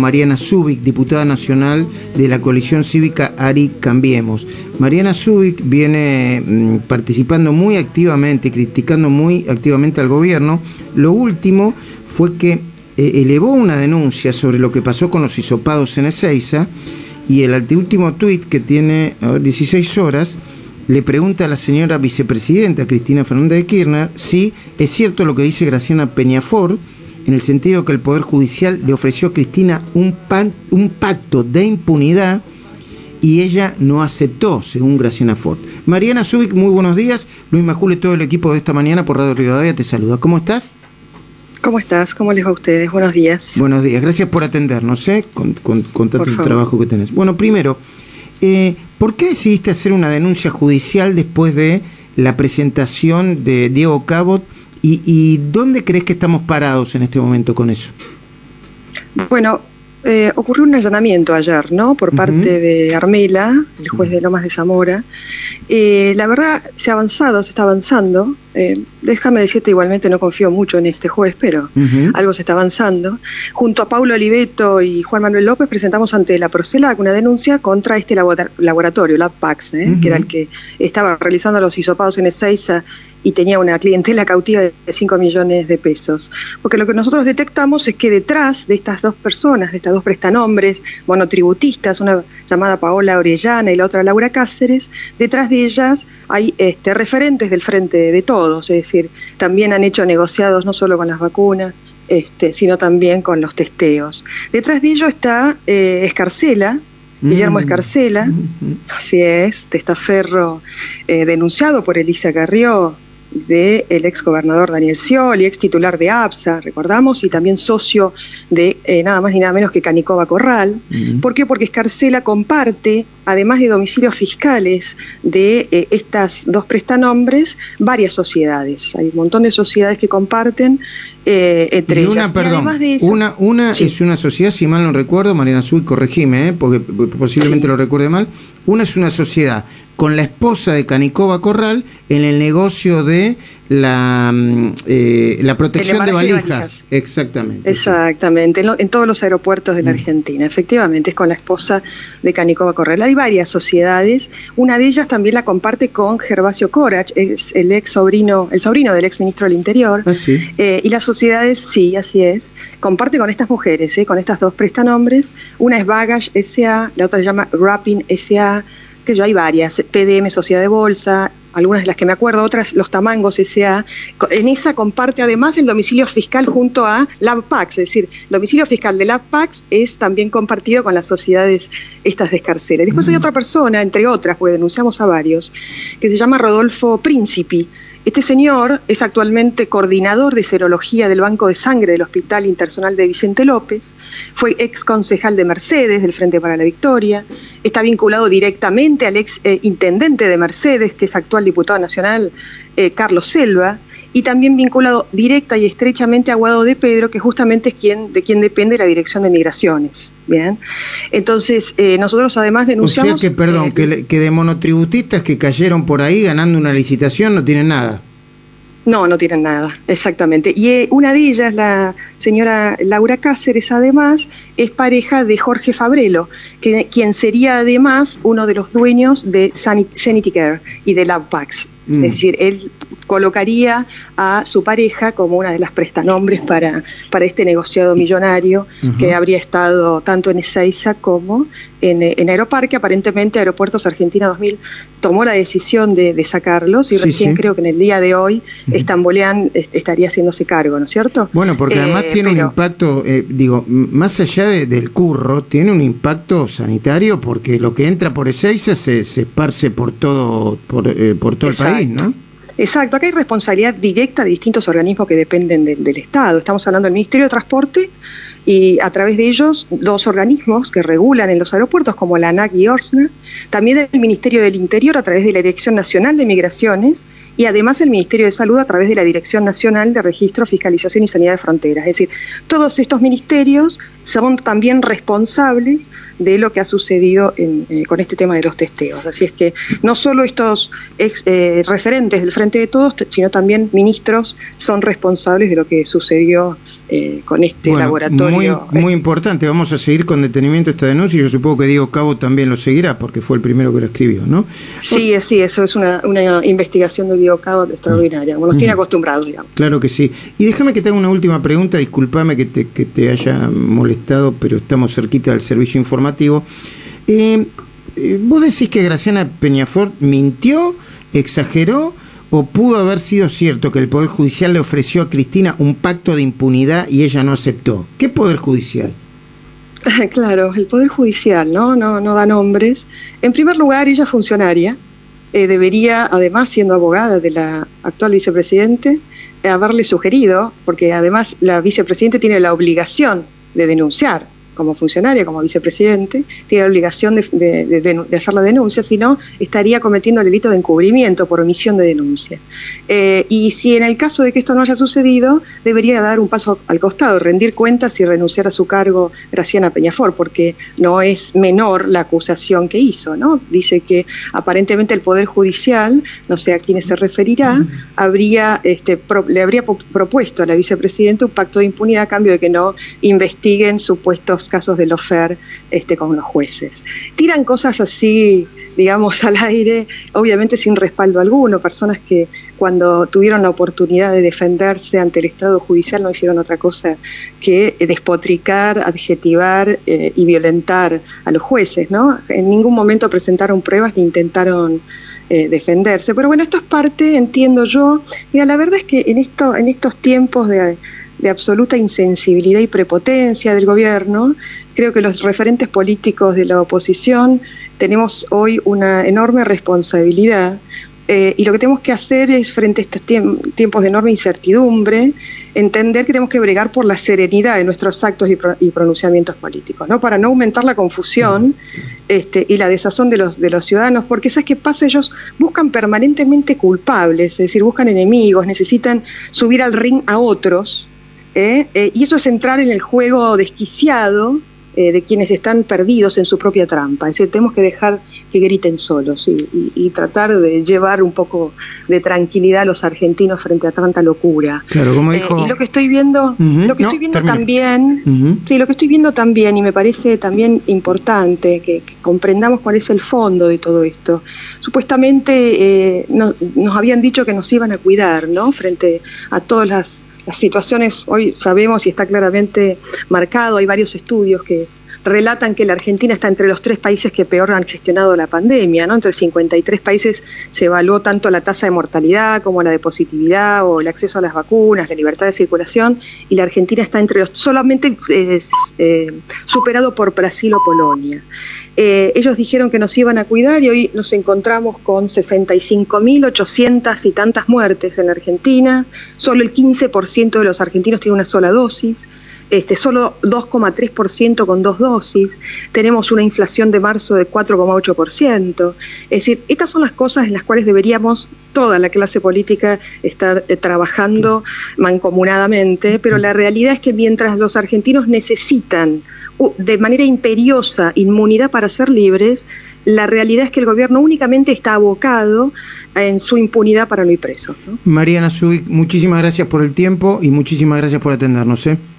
Mariana Zubik, diputada nacional de la coalición cívica Ari Cambiemos. Mariana Zubik viene mm, participando muy activamente, criticando muy activamente al gobierno. Lo último fue que eh, elevó una denuncia sobre lo que pasó con los hisopados en Ezeiza y el anteúltimo tuit que tiene 16 horas le pregunta a la señora vicepresidenta Cristina Fernández de Kirchner si es cierto lo que dice Graciana Peñafort en el sentido que el Poder Judicial le ofreció a Cristina un, un pacto de impunidad y ella no aceptó, según Graciana Ford. Mariana Zubik, muy buenos días. Luis Majule, todo el equipo de esta mañana por Radio Rivadavia te saluda. ¿Cómo estás? ¿Cómo estás? ¿Cómo les va a ustedes? Buenos días. Buenos días, gracias por atendernos, ¿eh? con, con, tanto trabajo que tenés. Bueno, primero, eh, ¿por qué decidiste hacer una denuncia judicial después de la presentación de Diego Cabot ¿Y, dónde crees que estamos parados en este momento con eso? Bueno, eh, ocurrió un allanamiento ayer, ¿no? Por parte de Armela, el juez de Lomas de Zamora. Eh, la verdad, se ha avanzado, se está avanzando. Eh, déjame decirte, igualmente no confío mucho en este juez, pero algo se está avanzando. Junto a Paulo Oliveto y Juan Manuel López presentamos ante la Procelac una denuncia contra este laboratorio, LabPax, que era el que estaba realizando los hisopados en Ezeiza y tenía una clientela cautiva de 5 millones de pesos. Porque lo que nosotros detectamos es que detrás de estas dos personas, de estas dos prestanombres monotributistas, una llamada Paola Orellana y la otra Laura Cáceres, detrás de ellas hay este, referentes del frente de todos, es decir, también han hecho negociados no solo con las vacunas, este, sino también con los testeos. Detrás de ello está eh, Escarcela, Guillermo mm. Escarcela, mm-hmm. así es, testaferro eh, denunciado por Elisa Carrió del ex gobernador Daniel Scioli, ex titular de APSA, recordamos, y también socio de eh, nada más ni nada menos que Canicova Corral. ¿Por qué? Porque Escarcela comparte, además de domicilios fiscales de eh, estas dos prestanombres, varias sociedades. Hay un montón de sociedades que comparten eh, entre y una, Perdón, una, una es una sociedad, si mal no recuerdo, Mariana Azul, corregime, porque posiblemente lo recuerde mal. Una es una sociedad con la esposa de Canicova Corral en el negocio de la, mm, eh, la protección de valijas. Exactamente. Exactamente, en, todos los aeropuertos de la mm. Argentina, efectivamente, es con la esposa de Canicova Corral. Hay varias sociedades, una de ellas también la comparte con Gervasio Corach, es el ex sobrino, el sobrino del ex ministro del Interior. Ah, eh, y las sociedades, sí, así es, comparte con estas mujeres, eh, con estas dos prestanombres. Una es Bagage SA, la otra se llama Wrapping SA que yo hay varias, PDM Sociedad de Bolsa, algunas de las que me acuerdo, otras los Tamangos S.A. En esa comparte además el domicilio fiscal junto a LabPax, es decir, el domicilio fiscal de LabPax es también compartido con las sociedades estas de escarcela. Después hay mm. otra persona, entre otras, pues denunciamos a varios, que se llama Rodolfo Príncipi, este señor es actualmente coordinador de serología del Banco de Sangre del Hospital Internacional de Vicente López, fue ex concejal de Mercedes del Frente para la Victoria, está vinculado directamente al ex eh, intendente de Mercedes, que es actual diputado nacional, eh, Carlos Selva, y también vinculado directa y estrechamente a Guado de Pedro, que justamente es quien, de quien depende la Dirección de Migraciones. Bien, entonces eh, nosotros además denunciamos... O sea que, perdón, que, que de monotributistas que cayeron por ahí ganando una licitación no tienen nada. No, no tienen nada, exactamente. Y eh, una de ellas, la señora Laura Cáceres, además, es pareja de Jorge Fabrelo, que, quien sería además uno de los dueños de Sanity Care y de LabPax. Mm. Es decir, él colocaría a su pareja como una de las prestanombres para, para este negociado millonario que habría estado tanto en Ezeiza como en, en, Aeroparque. Aparentemente Aeropuertos Argentina 2000 tomó la decisión de, sacarlos y recién creo que en el día de hoy Estamboleán estaría haciéndose cargo, ¿no es cierto? Bueno, porque además eh, tiene un impacto, eh, digo, más allá del curro, tiene un impacto sanitario porque lo que entra por Ezeiza se, se esparce por todo, por, eh, por todo el país, ¿no? Exacto, acá hay responsabilidad directa de distintos organismos que dependen del, Estado. Estamos hablando del Ministerio de Transporte, y a través de ellos dos organismos que regulan en los aeropuertos como la ANAC y ORSNA, también el Ministerio del Interior a través de la Dirección Nacional de Migraciones y además el Ministerio de Salud a través de la Dirección Nacional de Registro, Fiscalización y Sanidad de Fronteras. Es decir, todos estos ministerios son también responsables de lo que ha sucedido eh, con este tema de los testeos. Así es que no solo estos eh, referentes del Frente de Todos, sino también ministros son responsables de lo que sucedió eh, con este laboratorio. Muy, muy importante, vamos a seguir con detenimiento esta denuncia y yo supongo que Diego Cabo también lo seguirá porque fue el primero que lo escribió, ¿no? Sí, sí, eso es una, investigación de Diego Cabo extraordinaria, nos tiene acostumbrados, digamos. Claro que sí. Y déjame que te haga una última pregunta, discúlpame que te, que te haya molestado, pero estamos cerquita del servicio informativo. Eh, eh, ¿Vos decís que Graciana Peñafort mintió, exageró? ¿O pudo haber sido cierto que el Poder Judicial le ofreció a Cristina un pacto de impunidad y ella no aceptó? ¿Qué Poder Judicial? Claro, el Poder Judicial, ¿no? No, no da nombres. En primer lugar, ella es funcionaria. Eh, debería, además, siendo abogada de la actual vicepresidente, haberle sugerido, porque además la vicepresidente tiene la obligación de denunciar como funcionaria, como vicepresidente, tiene la obligación de, hacer la denuncia, si no, estaría cometiendo el delito de encubrimiento por omisión de denuncia. Eh, y si en el caso de que esto no haya sucedido, debería dar un paso al costado, rendir cuentas y renunciar a su cargo Graciana Peñafor, porque no es menor la acusación que hizo, ¿no? Dice que aparentemente el Poder Judicial, no sé a quiénes se referirá, habría, este, le habría propuesto a la vicepresidenta un pacto de impunidad a cambio de que no investiguen supuestos casos de lofer este, con los jueces. Tiran cosas así, digamos, al aire, obviamente sin respaldo alguno, personas que cuando tuvieron la oportunidad de defenderse ante el Estado judicial no hicieron otra cosa que despotricar, adjetivar eh, y violentar a los jueces, ¿no? En ningún momento presentaron pruebas ni intentaron eh, defenderse. Pero bueno, esto es parte, entiendo yo. Mira, la verdad es que en, esto, en estos tiempos de de absoluta insensibilidad y prepotencia del gobierno. Creo que los referentes políticos de la oposición tenemos hoy una enorme responsabilidad eh, y lo que tenemos que hacer es, frente a estos tiempos de enorme incertidumbre, entender que tenemos que bregar por la serenidad de nuestros actos y, pronunciamientos políticos, ¿no? Para no aumentar la confusión este, y la desazón de los, de los ciudadanos, porque ¿sabes qué pasa? Ellos buscan permanentemente culpables, es decir, buscan enemigos, necesitan subir al ring a otros, ¿eh? Eh, y eso es entrar en el juego desquiciado eh, de quienes están perdidos en su propia trampa. Es decir, tenemos que dejar que griten solos y, tratar de llevar un poco de tranquilidad a los argentinos frente a tanta locura. Claro, como dijo... y lo que estoy viendo, lo que estoy viendo también, sí, lo que estoy viendo también, y me parece también importante que, comprendamos cuál es el fondo de todo esto. Supuestamente nos habían dicho que nos iban a cuidar, ¿no? Frente a todas las las situaciones hoy sabemos y está claramente marcado, hay varios estudios que relatan que la Argentina está entre los tres países que peor han gestionado la pandemia, ¿no? Entre 53 países se evaluó tanto la tasa de mortalidad como la de positividad o el acceso a las vacunas, la libertad de circulación, y la Argentina está entre los solamente eh, eh, superado por Brasil o Polonia. Eh, ellos dijeron que nos iban a cuidar y hoy nos encontramos con 65.800 y tantas muertes en la Argentina. Solo el 15% de los argentinos tiene una sola dosis. Este, solo 2,3% con dos dosis, tenemos una inflación de marzo de 4,8%. Es decir, estas son las cosas en las cuales deberíamos toda la clase política estar eh, trabajando mancomunadamente, pero la realidad es que mientras los argentinos necesitan de manera imperiosa inmunidad para ser libres, la realidad es que el gobierno únicamente está abocado en su impunidad para no ir preso. Mariana Zubik, muchísimas gracias por el tiempo y muchísimas gracias por atendernos. ¿eh?